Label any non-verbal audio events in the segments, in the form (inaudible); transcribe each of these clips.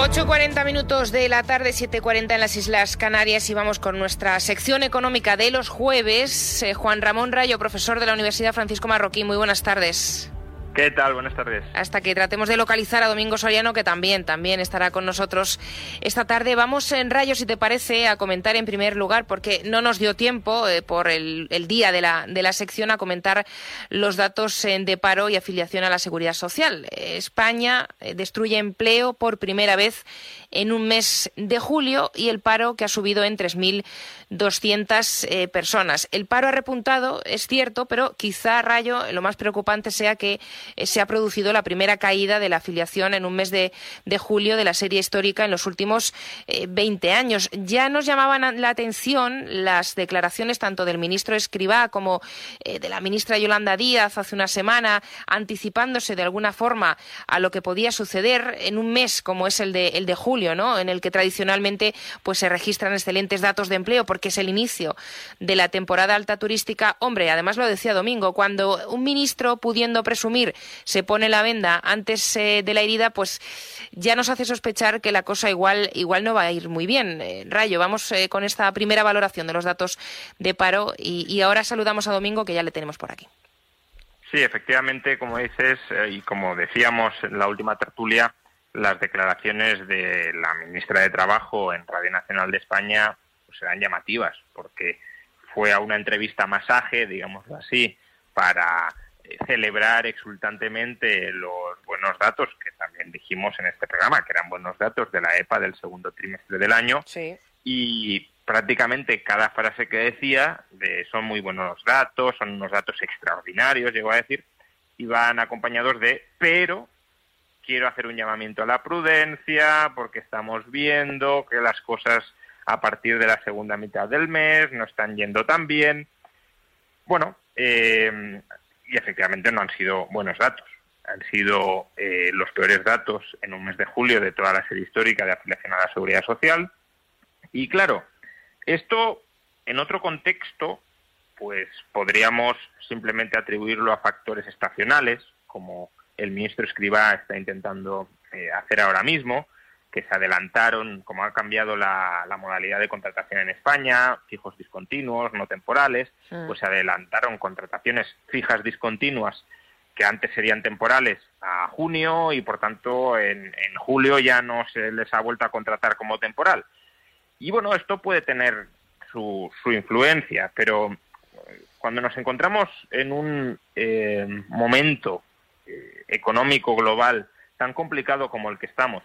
8.40 minutos de la tarde, 7.40 en las Islas Canarias y vamos con nuestra sección económica de los jueves. Eh, Juan Ramón Rayo, profesor de la Universidad Francisco Marroquín, muy buenas tardes. ¿Qué tal? Buenas tardes. Hasta que tratemos de localizar a Domingo Soriano, que también, también estará con nosotros esta tarde. Vamos en rayo, si te parece, a comentar en primer lugar, porque no nos dio tiempo eh, por el, día de la, de la sección a comentar los datos de paro y afiliación a la seguridad social. España eh, destruye empleo por primera vez en un mes de julio y el paro que ha subido en 3.200 eh, personas. El paro ha repuntado, es cierto, pero quizá, Rayo, lo más preocupante sea que eh, se ha producido la primera caída de la afiliación en un mes de, julio de la serie histórica en los últimos 20 eh, años. Ya nos llamaban la atención las declaraciones tanto del ministro Escribá como de la ministra Yolanda Díaz hace una semana, anticipándose de alguna forma a lo que podía suceder en un mes como es el de, el de julio en el que tradicionalmente pues se registran excelentes datos de empleo porque es el inicio de la temporada alta turística. Hombre, además lo decía Domingo, cuando un ministro pudiendo presumir se pone la venda antes eh, de la herida, pues ya nos hace sospechar que la cosa igual igual no va a ir muy bien. Eh, Rayo, vamos eh, con esta primera valoración de los datos de paro y, ahora saludamos a Domingo que ya le tenemos por aquí. Sí, efectivamente, como dices y como decíamos en la última tertulia, las declaraciones de la ministra de Trabajo en Radio Nacional de España pues, serán llamativas, porque fue a una entrevista masaje, digámoslo así, para eh, celebrar exultantemente los buenos datos que también dijimos en este programa, que eran buenos datos de la EPA del segundo trimestre del año. Y prácticamente cada frase que decía de son muy buenos datos, son unos datos extraordinarios, llegó a decir, iban acompañados de pero quiero hacer un llamamiento a la prudencia porque estamos viendo que las cosas a partir de la segunda mitad del mes no están yendo tan bien. Bueno, eh, y efectivamente no han sido buenos datos. Han sido eh, los peores datos en un mes de julio de toda la serie histórica de afiliación a la seguridad social. Y claro, esto en otro contexto, pues podríamos simplemente atribuirlo a factores estacionales, como el ministro Escribá está intentando eh, hacer ahora mismo, que se adelantaron, como ha cambiado la, modalidad de contratación en España, fijos discontinuos, no temporales, pues se adelantaron contrataciones fijas discontinuas que antes serían temporales a junio y por tanto en, julio ya no se les ha vuelto a contratar como temporal. Y bueno, esto puede tener su, influencia, pero cuando nos encontramos en un eh, momento eh, económico global tan complicado como el que estamos,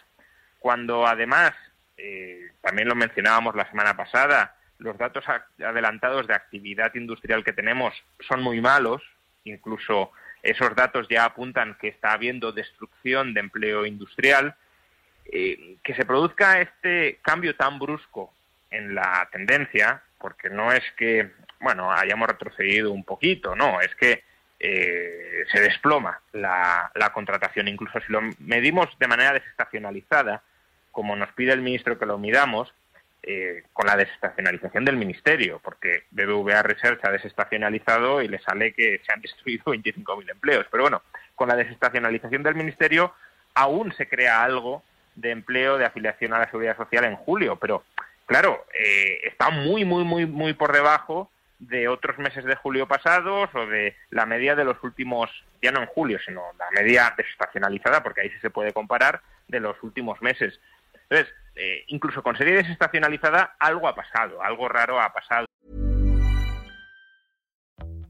cuando además, eh, también lo mencionábamos la semana pasada, los datos adelantados de actividad industrial que tenemos son muy malos, incluso esos datos ya apuntan que está habiendo destrucción de empleo industrial, eh, que se produzca este cambio tan brusco en la tendencia, porque no es que, bueno, hayamos retrocedido un poquito, no, es que eh, se desploma la, contratación. Incluso si lo medimos de manera desestacionalizada, como nos pide el ministro que lo midamos, eh, con la desestacionalización del ministerio, porque BBVA Research ha desestacionalizado y le sale que se han destruido (laughs) 25.000 empleos. Pero bueno, con la desestacionalización del ministerio aún se crea algo de empleo de afiliación a la seguridad social en julio, pero claro, eh, está muy, muy, muy, muy por debajo de otros meses de julio pasados o de la media de los últimos, ya no en julio, sino la media desestacionalizada, porque ahí sí se puede comparar, de los últimos meses. Entonces, eh, incluso con serie desestacionalizada, algo ha pasado, algo raro ha pasado.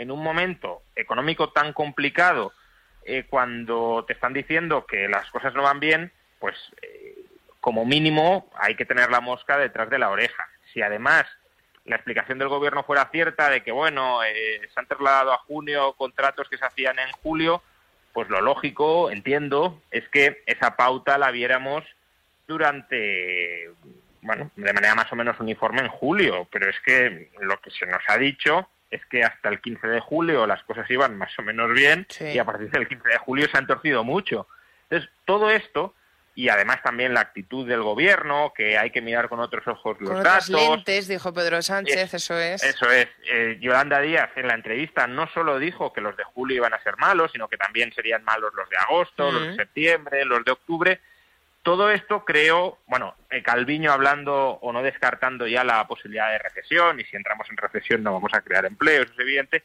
en un momento económico tan complicado, eh, cuando te están diciendo que las cosas no van bien, pues eh, como mínimo hay que tener la mosca detrás de la oreja. Si además la explicación del gobierno fuera cierta de que, bueno, eh, se han trasladado a junio contratos que se hacían en julio, pues lo lógico, entiendo, es que esa pauta la viéramos durante, bueno, de manera más o menos uniforme en julio, pero es que lo que se nos ha dicho es que hasta el 15 de julio las cosas iban más o menos bien Sí. y a partir del 15 de julio se han torcido mucho. Entonces, todo esto y además también la actitud del gobierno, que hay que mirar con otros ojos los otras datos. lentes, dijo Pedro Sánchez, eso es. Eso es. Eh, Yolanda Díaz en la entrevista no solo dijo que los de julio iban a ser malos, sino que también serían malos los de agosto, los de Mm. septiembre, los de octubre. Todo esto creo, bueno, eh, Calviño hablando o no descartando ya la posibilidad de recesión, y si entramos en recesión no vamos a crear empleos, es evidente.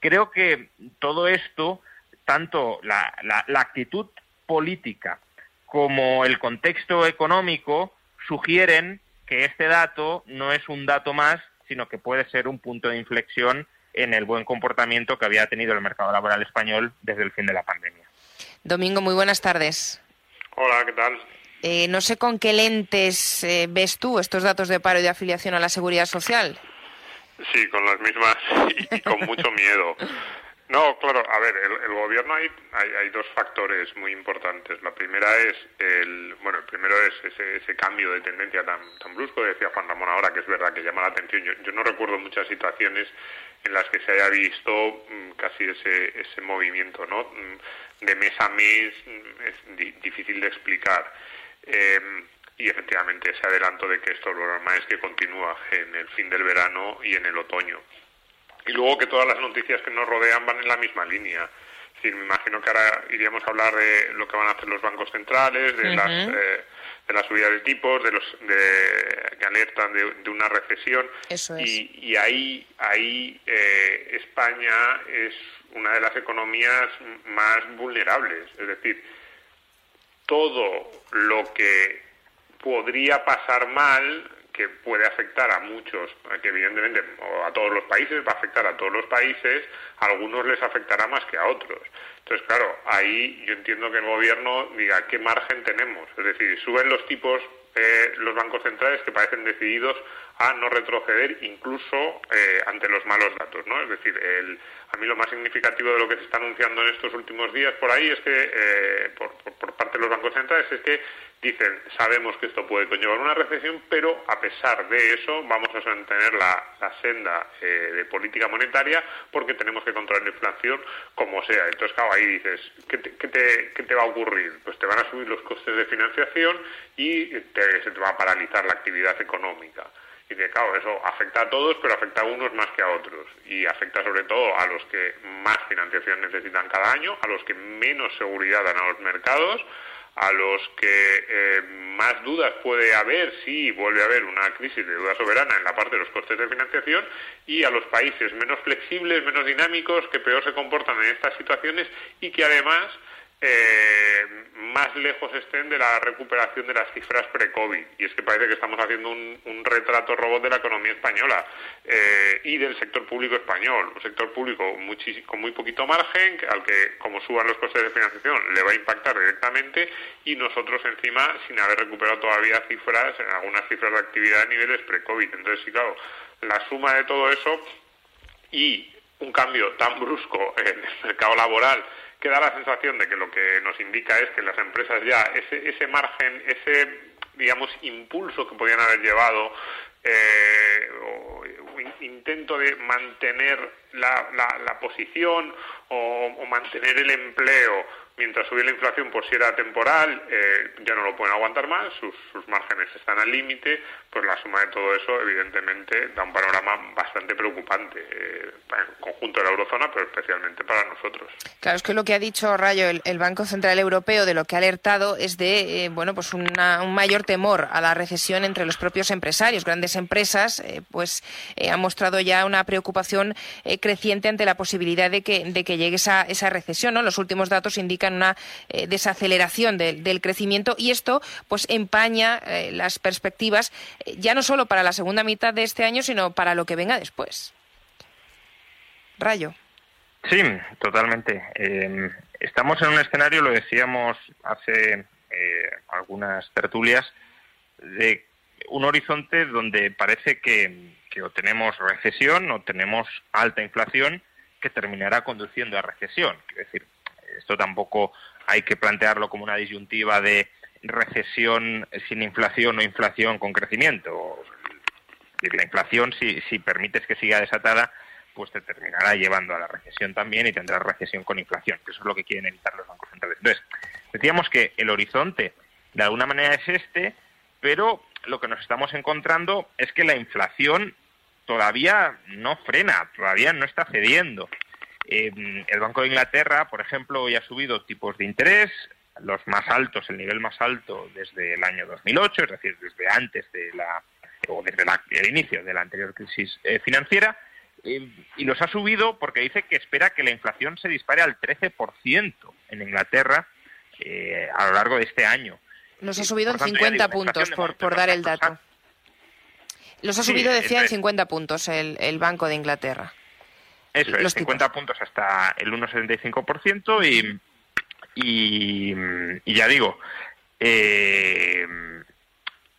Creo que todo esto, tanto la, la- la actitud política como el contexto económico, sugieren que este dato no es un dato más, sino que puede ser un punto de inflexión en el buen comportamiento que había tenido el mercado laboral español desde el fin de la pandemia. Domingo, muy buenas tardes. Hola, ¿qué tal? Eh, no sé con qué lentes eh, ves tú estos datos de paro y de afiliación a la seguridad social. Sí, con las mismas (laughs) y, y con mucho miedo. No, claro, a ver, el, el gobierno hay, hay, hay dos factores muy importantes. La primera es el, bueno, el primero es ese, ese cambio de tendencia tan, tan brusco, decía Juan Ramón ahora, que es verdad que llama la atención. Yo, yo no recuerdo muchas situaciones en las que se haya visto mm, casi ese, ese movimiento, ¿no? De mes a mes es di- difícil de explicar. Eh, y efectivamente ese adelanto de que esto lo normal es que continúa en el fin del verano y en el otoño. Y luego que todas las noticias que nos rodean van en la misma línea. Es decir, me imagino que ahora iríamos a hablar de lo que van a hacer los bancos centrales, de las eh, de la subida de tipos, de los de, que alertan de, de una recesión. Eso es. Y, y ahí ahí eh, España es una de las economías más vulnerables. Es decir, todo lo que podría pasar mal, que puede afectar a muchos, que evidentemente a todos los países, va a afectar a todos los países, a algunos les afectará más que a otros. Entonces, claro, ahí yo entiendo que el gobierno diga qué margen tenemos. Es decir, suben los tipos eh, los bancos centrales que parecen decididos a no retroceder incluso eh, ante los malos datos, ¿no? Es decir, el, a mí lo más significativo de lo que se está anunciando en estos últimos días por ahí es que, eh, por, por, parte de los bancos centrales, es que dicen, sabemos que esto puede conllevar una recesión, pero a pesar de eso vamos a mantener la, la senda eh, de política monetaria porque tenemos que controlar la inflación como sea. Entonces, claro, ahí dices, ¿qué te, qué te, qué te va a ocurrir? Pues te van a subir los costes de financiación y te, se te va a paralizar la actividad económica. Y que, claro, eso afecta a todos, pero afecta a unos más que a otros. Y afecta sobre todo a los que más financiación necesitan cada año, a los que menos seguridad dan a los mercados, a los que eh, más dudas puede haber si vuelve a haber una crisis de deuda soberana en la parte de los costes de financiación y a los países menos flexibles, menos dinámicos, que peor se comportan en estas situaciones y que además eh, más lejos estén de la recuperación de las cifras pre-COVID. Y es que parece que estamos haciendo un, un retrato robot de la economía española eh, y del sector público español. Un sector público con muy poquito margen, al que, como suban los costes de financiación, le va a impactar directamente y nosotros encima sin haber recuperado todavía cifras, algunas cifras de actividad a niveles pre-COVID. Entonces, sí, claro, la suma de todo eso y un cambio tan brusco en el mercado laboral que da la sensación de que lo que nos indica es que las empresas ya ese, ese margen, ese digamos impulso que podían haber llevado eh, intento de mantener la, la, posición o, mantener el empleo mientras sube la inflación por si era temporal, eh, ya no lo pueden aguantar más, sus, márgenes están al límite, pues la suma de todo eso evidentemente da un panorama bastante preocupante eh, para el conjunto de la eurozona, pero especialmente para nosotros. Claro, es que lo que ha dicho Rayo, el, Banco Central Europeo, de lo que ha alertado es de eh, bueno, pues un mayor temor a la recesión entre los propios empresarios. Grandes empresas pues han mostrado ya una preocupación creciente ante la posibilidad de que, de que llegue esa, esa recesión. ¿no? Los últimos datos indican una eh, desaceleración del crecimiento y esto pues empaña eh, las perspectivas eh, ya no solo para la segunda mitad de este año, sino para lo que venga después. Rayo. Sí, totalmente. Em, estamos en un escenario, lo decíamos hace algunas tertulias, de un horizonte donde parece que, que o tenemos recesión o tenemos alta inflación que terminará conduciendo a recesión. Es decir, esto tampoco hay que plantearlo como una disyuntiva de recesión sin inflación o inflación con crecimiento. La inflación, si, si permites que siga desatada, pues te terminará llevando a la recesión también y tendrás recesión con inflación, que eso es lo que quieren evitar los bancos centrales. Entonces, decíamos que el horizonte de alguna manera es este, pero lo que nos estamos encontrando es que la inflación todavía no frena, todavía no está cediendo. Eh, el Banco de Inglaterra, por ejemplo, hoy ha subido tipos de interés, los más altos, el nivel más alto desde el año 2008, es decir, desde antes de la o desde el inicio de la anterior crisis eh, financiera, eh, y los ha subido porque dice que espera que la inflación se dispare al 13% en Inglaterra a lo largo de este año. Los ha subido en 50 puntos, por, por dar el dato. Los ha subido, decía, en 50 puntos el Banco de Inglaterra. Eso es, 50 puntos hasta el 1,75% y, y, y ya digo, eh,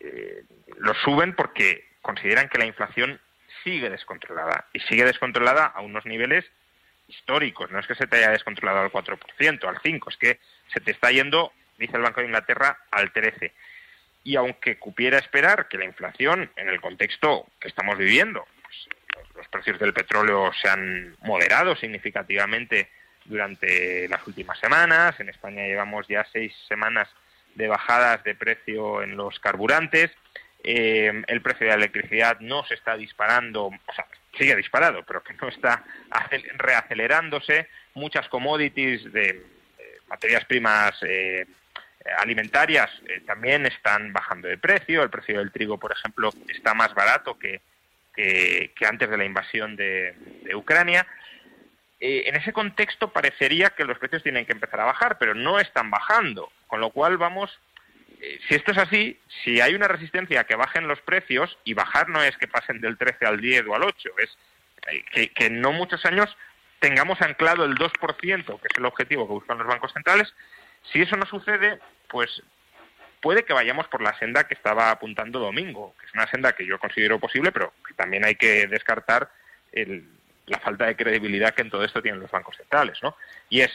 eh, lo suben porque consideran que la inflación sigue descontrolada y sigue descontrolada a unos niveles históricos. No es que se te haya descontrolado al 4%, al 5%, es que se te está yendo, dice el Banco de Inglaterra, al 13%. Y aunque cupiera esperar que la inflación, en el contexto que estamos viviendo, precios del petróleo se han moderado significativamente durante las últimas semanas. En España llevamos ya seis semanas de bajadas de precio en los carburantes. Eh, el precio de la electricidad no se está disparando, o sea, sigue disparado, pero que no está reacelerándose. Muchas commodities de, materias primas eh, alimentarias eh, también están bajando de precio. El precio del trigo, por ejemplo, está más barato que, que, antes de la invasión de, Ucrania. Eh, en ese contexto parecería que los precios tienen que empezar a bajar, pero no están bajando, con lo cual vamos, eh, si esto es así, si hay una resistencia a que bajen los precios, y bajar no es que pasen del 13 al 10 o al 8, es eh, que, que en no muchos años tengamos anclado el 2%, que es el objetivo que buscan los bancos centrales, si eso no sucede, pues puede que vayamos por la senda que estaba apuntando Domingo, que es una senda que yo considero posible, pero que también hay que descartar la falta de credibilidad que en todo esto tienen los bancos centrales, ¿no? Y es,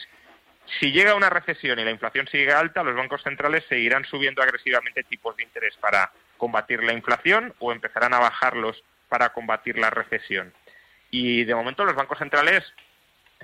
si llega una recesión y la inflación sigue alta, los bancos centrales seguirán subiendo agresivamente tipos de interés para combatir la inflación o empezarán a bajarlos para combatir la recesión. Y de momento los bancos centrales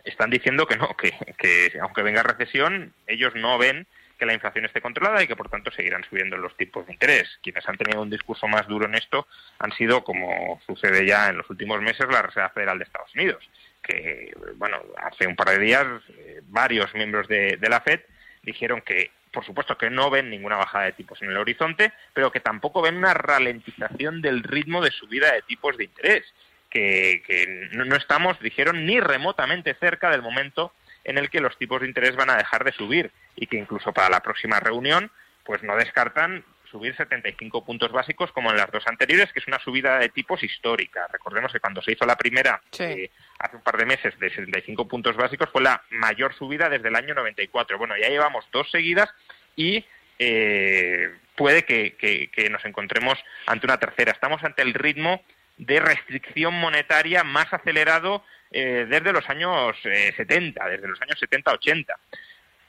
están diciendo que no, que, que aunque venga recesión, ellos no ven que la inflación esté controlada y que por tanto seguirán subiendo los tipos de interés. Quienes han tenido un discurso más duro en esto han sido, como sucede ya en los últimos meses, la Reserva Federal de Estados Unidos, que, bueno, hace un par de días eh, varios miembros de, la FED dijeron que por supuesto que no ven ninguna bajada de tipos en el horizonte, pero que tampoco ven una ralentización del ritmo de subida de tipos de interés, que, que no estamos, dijeron, ni remotamente cerca del momento en el que los tipos de interés van a dejar de subir y que incluso para la próxima reunión pues no descartan subir 75 puntos básicos como en las dos anteriores, que es una subida de tipos histórica. Recordemos que cuando se hizo la primera eh, hace un par de meses de 75 puntos básicos fue la mayor subida desde el año 94. Bueno, ya llevamos dos seguidas y eh, puede que, que, nos encontremos ante una tercera. Estamos ante el ritmo de restricción monetaria más acelerado eh, desde los años 70, desde los años 70-80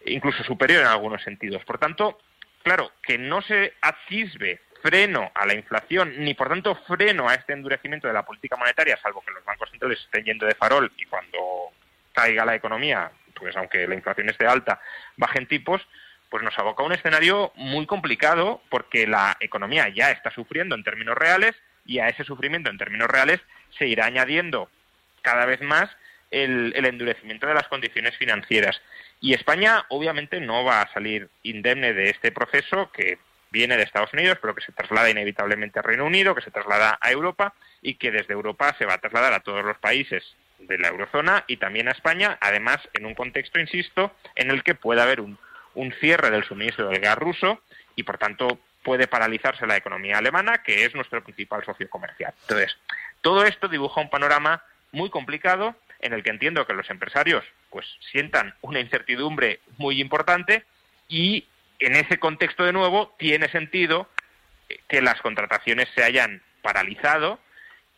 incluso superior en algunos sentidos. Por tanto, claro, que no se atisbe freno a la inflación, ni por tanto freno a este endurecimiento de la política monetaria, salvo que los bancos centrales estén yendo de farol y cuando caiga la economía, pues aunque la inflación esté alta, bajen tipos, pues nos aboca a un escenario muy complicado porque la economía ya está sufriendo en términos reales y a ese sufrimiento en términos reales se irá añadiendo cada vez más el, endurecimiento de las condiciones financieras. Y España obviamente no va a salir indemne de este proceso que viene de Estados Unidos, pero que se traslada inevitablemente a Reino Unido, que se traslada a Europa y que desde Europa se va a trasladar a todos los países de la eurozona y también a España, además en un contexto, insisto, en el que puede haber un cierre del suministro del gas ruso y, por tanto, puede paralizarse la economía alemana, que es nuestro principal socio comercial. Entonces, todo esto dibuja un panorama muy complicado en el que entiendo que los empresarios pues sientan una incertidumbre muy importante y en ese contexto de nuevo tiene sentido que las contrataciones se hayan paralizado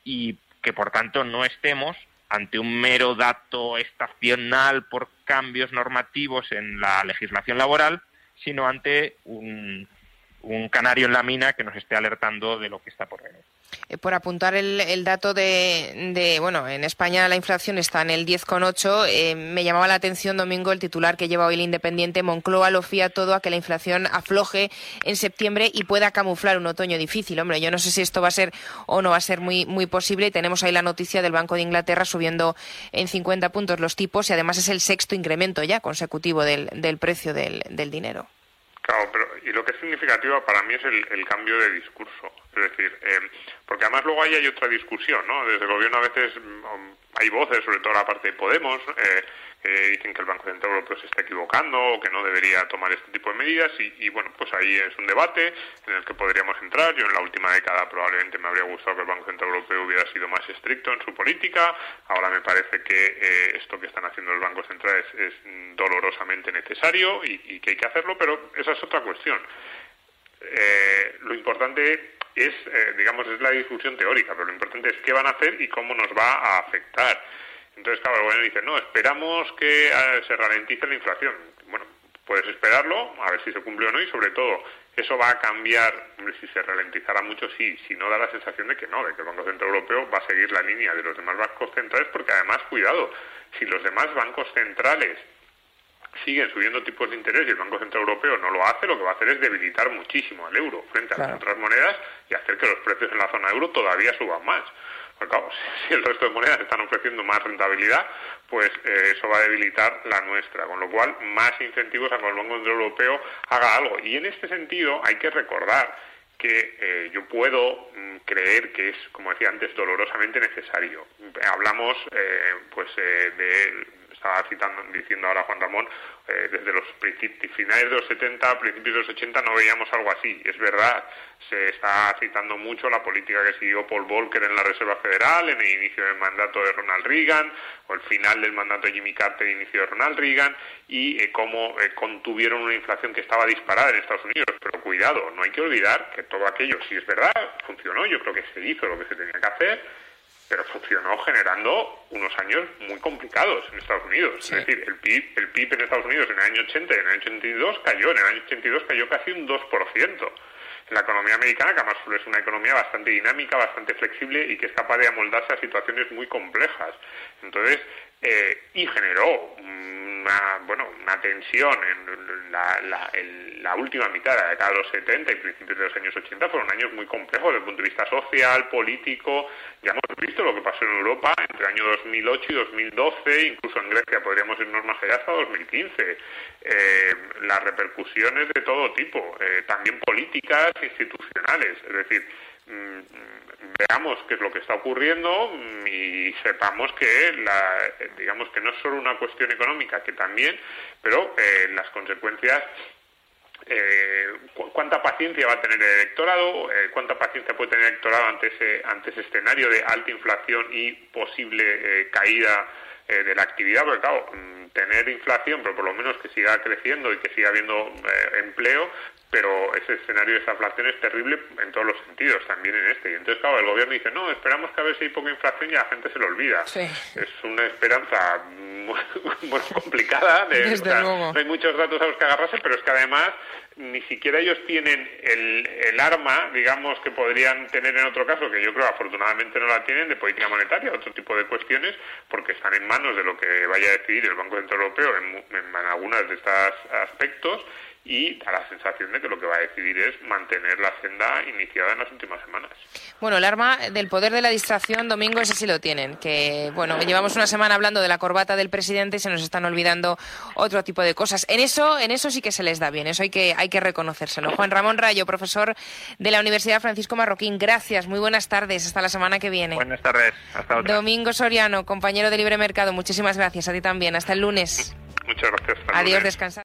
y que por tanto no estemos ante un mero dato estacional por cambios normativos en la legislación laboral, sino ante un, un canario en la mina que nos esté alertando de lo que está por venir. Eh, por apuntar el, dato de, bueno, en España la inflación está en el 10,8. Eh, me llamaba la atención, Domingo, el titular que lleva hoy el Independiente. Moncloa lo fía todo a que la inflación afloje en septiembre y pueda camuflar un otoño difícil. Hombre, yo no sé si esto va a ser o no va a ser muy, muy posible. Tenemos ahí la noticia del Banco de Inglaterra subiendo en 50 puntos los tipos y además es el sexto incremento ya consecutivo del, precio del dinero. Claro, pero y lo que es significativo para mí es el, cambio de discurso. Es decir, eh, porque además luego ahí hay otra discusión, ¿no? Desde el gobierno a veces mm, hay voces, sobre todo la parte de Podemos, eh, dicen que el Banco Central Europeo se está equivocando o que no debería tomar este tipo de medidas y, bueno, pues ahí es un debate en el que podríamos entrar. Yo en la última década probablemente me habría gustado que el Banco Central Europeo hubiera sido más estricto en su política. Ahora me parece que eh, esto que están haciendo los bancos centrales es dolorosamente necesario y, que hay que hacerlo, pero esa es otra cuestión. Eh, lo importante es, eh, digamos, es la discusión teórica, pero lo importante es qué van a hacer y cómo nos va a afectar. Entonces, claro, el gobierno dice, no, esperamos que eh, se ralentice la inflación. Bueno, puedes esperarlo, a ver si se cumple o no, y sobre todo, ¿eso va a cambiar? si se ralentizará mucho, sí, si no da la sensación de que no, de que el Banco Central Europeo va a seguir la línea de los demás bancos centrales, porque además, cuidado, si los demás bancos centrales siguen subiendo tipos de interés y el Banco Central Europeo no lo hace, lo que va a hacer es debilitar muchísimo el euro frente a las otras monedas y hacer que los precios en la zona euro todavía suban más. Porque (laughs) si el resto de monedas están ofreciendo más rentabilidad, pues eh, eso va a debilitar la nuestra, con lo cual más incentivos a que el Banco Central Europeo haga algo. Y en este sentido hay que recordar que eh, yo puedo mm, creer que es, como decía antes, dolorosamente necesario. Hablamos eh, pues de estaba citando, diciendo ahora Juan Ramón, eh, desde los finales de los 70, principios de los 80 no veíamos algo así. Es verdad, se está citando mucho la política que siguió Paul Volcker en la Reserva Federal, en el inicio del mandato de Ronald Reagan, o el final del mandato de Jimmy Carter, inicio de Ronald Reagan, y eh, cómo eh, contuvieron una inflación que estaba disparada en Estados Unidos. Pero cuidado, no hay que olvidar que todo aquello, si es verdad, funcionó, yo creo que se hizo lo que se tenía que hacer, pero funcionó generando unos años muy complicados en Estados Unidos. Es decir, el PIB, el PIB en Estados Unidos en el año 80 y en el año 82 cayó, en el año 82 cayó casi un 2%. En la economía americana, que además es una economía bastante dinámica, bastante flexible y que es capaz de amoldarse a situaciones muy complejas. Entonces, eh, y generó una, bueno, una tensión en la, la, última mitad de la década de los 70 y principios de los años 80 fueron años muy complejos desde el punto de vista social, político. Ya hemos visto lo que pasó en Europa entre el año 2008 y 2012, incluso en Grecia podríamos irnos más allá hasta 2015. Eh, las repercusiones de todo tipo, eh, también políticas, institucionales, es decir, mm, veamos qué es lo que está ocurriendo y sepamos que la, digamos que no es solo una cuestión económica, que también, pero eh, las consecuencias eh, cuánta paciencia va a tener el electorado, eh, cuánta paciencia puede tener el electorado ante ese, ante ese escenario de alta inflación y posible caída de la actividad, porque claro, mm, tener inflación, pero por lo menos que siga creciendo y que siga habiendo empleo, pero ese escenario de inflación es terrible en todos los sentidos, también en este. Y entonces, claro, el gobierno dice, no, esperamos que a ver si hay poca inflación y la gente se lo olvida. Es una esperanza (laughs) muy, complicada, de, no hay muchos datos a los que agarrarse, pero es que además ni siquiera ellos tienen el, el, arma, digamos, que podrían tener en otro caso, que yo creo afortunadamente no la tienen, de política monetaria, otro tipo de cuestiones, porque están en manos de lo que vaya a decidir el Banco Central Europeo en, en algunas de estos aspectos y da la sensación de que lo que va a decidir es mantener la senda iniciada en las últimas semanas. Bueno, el arma del poder de la distracción, Domingo, ese sí lo tienen. Que, bueno, llevamos una semana hablando de la corbata del presidente y se nos están olvidando otro tipo de cosas. En eso, en eso sí que se les da bien, eso hay que, que reconocérselo. Juan Ramón Rayo, profesor de la Universidad Francisco Marroquín, gracias, muy buenas tardes, hasta la semana que viene. Buenas tardes, hasta otra. Domingo Soriano, compañero de Libre Mercado, muchísimas gracias, a ti también, hasta el lunes. Muchas gracias. Adiós, descansar.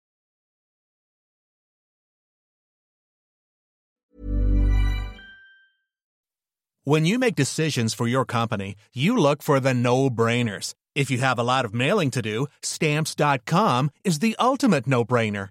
When you make decisions for your company, you look for the no-brainers. If you have a lot of mailing to do, stamps.com is the ultimate no-brainer.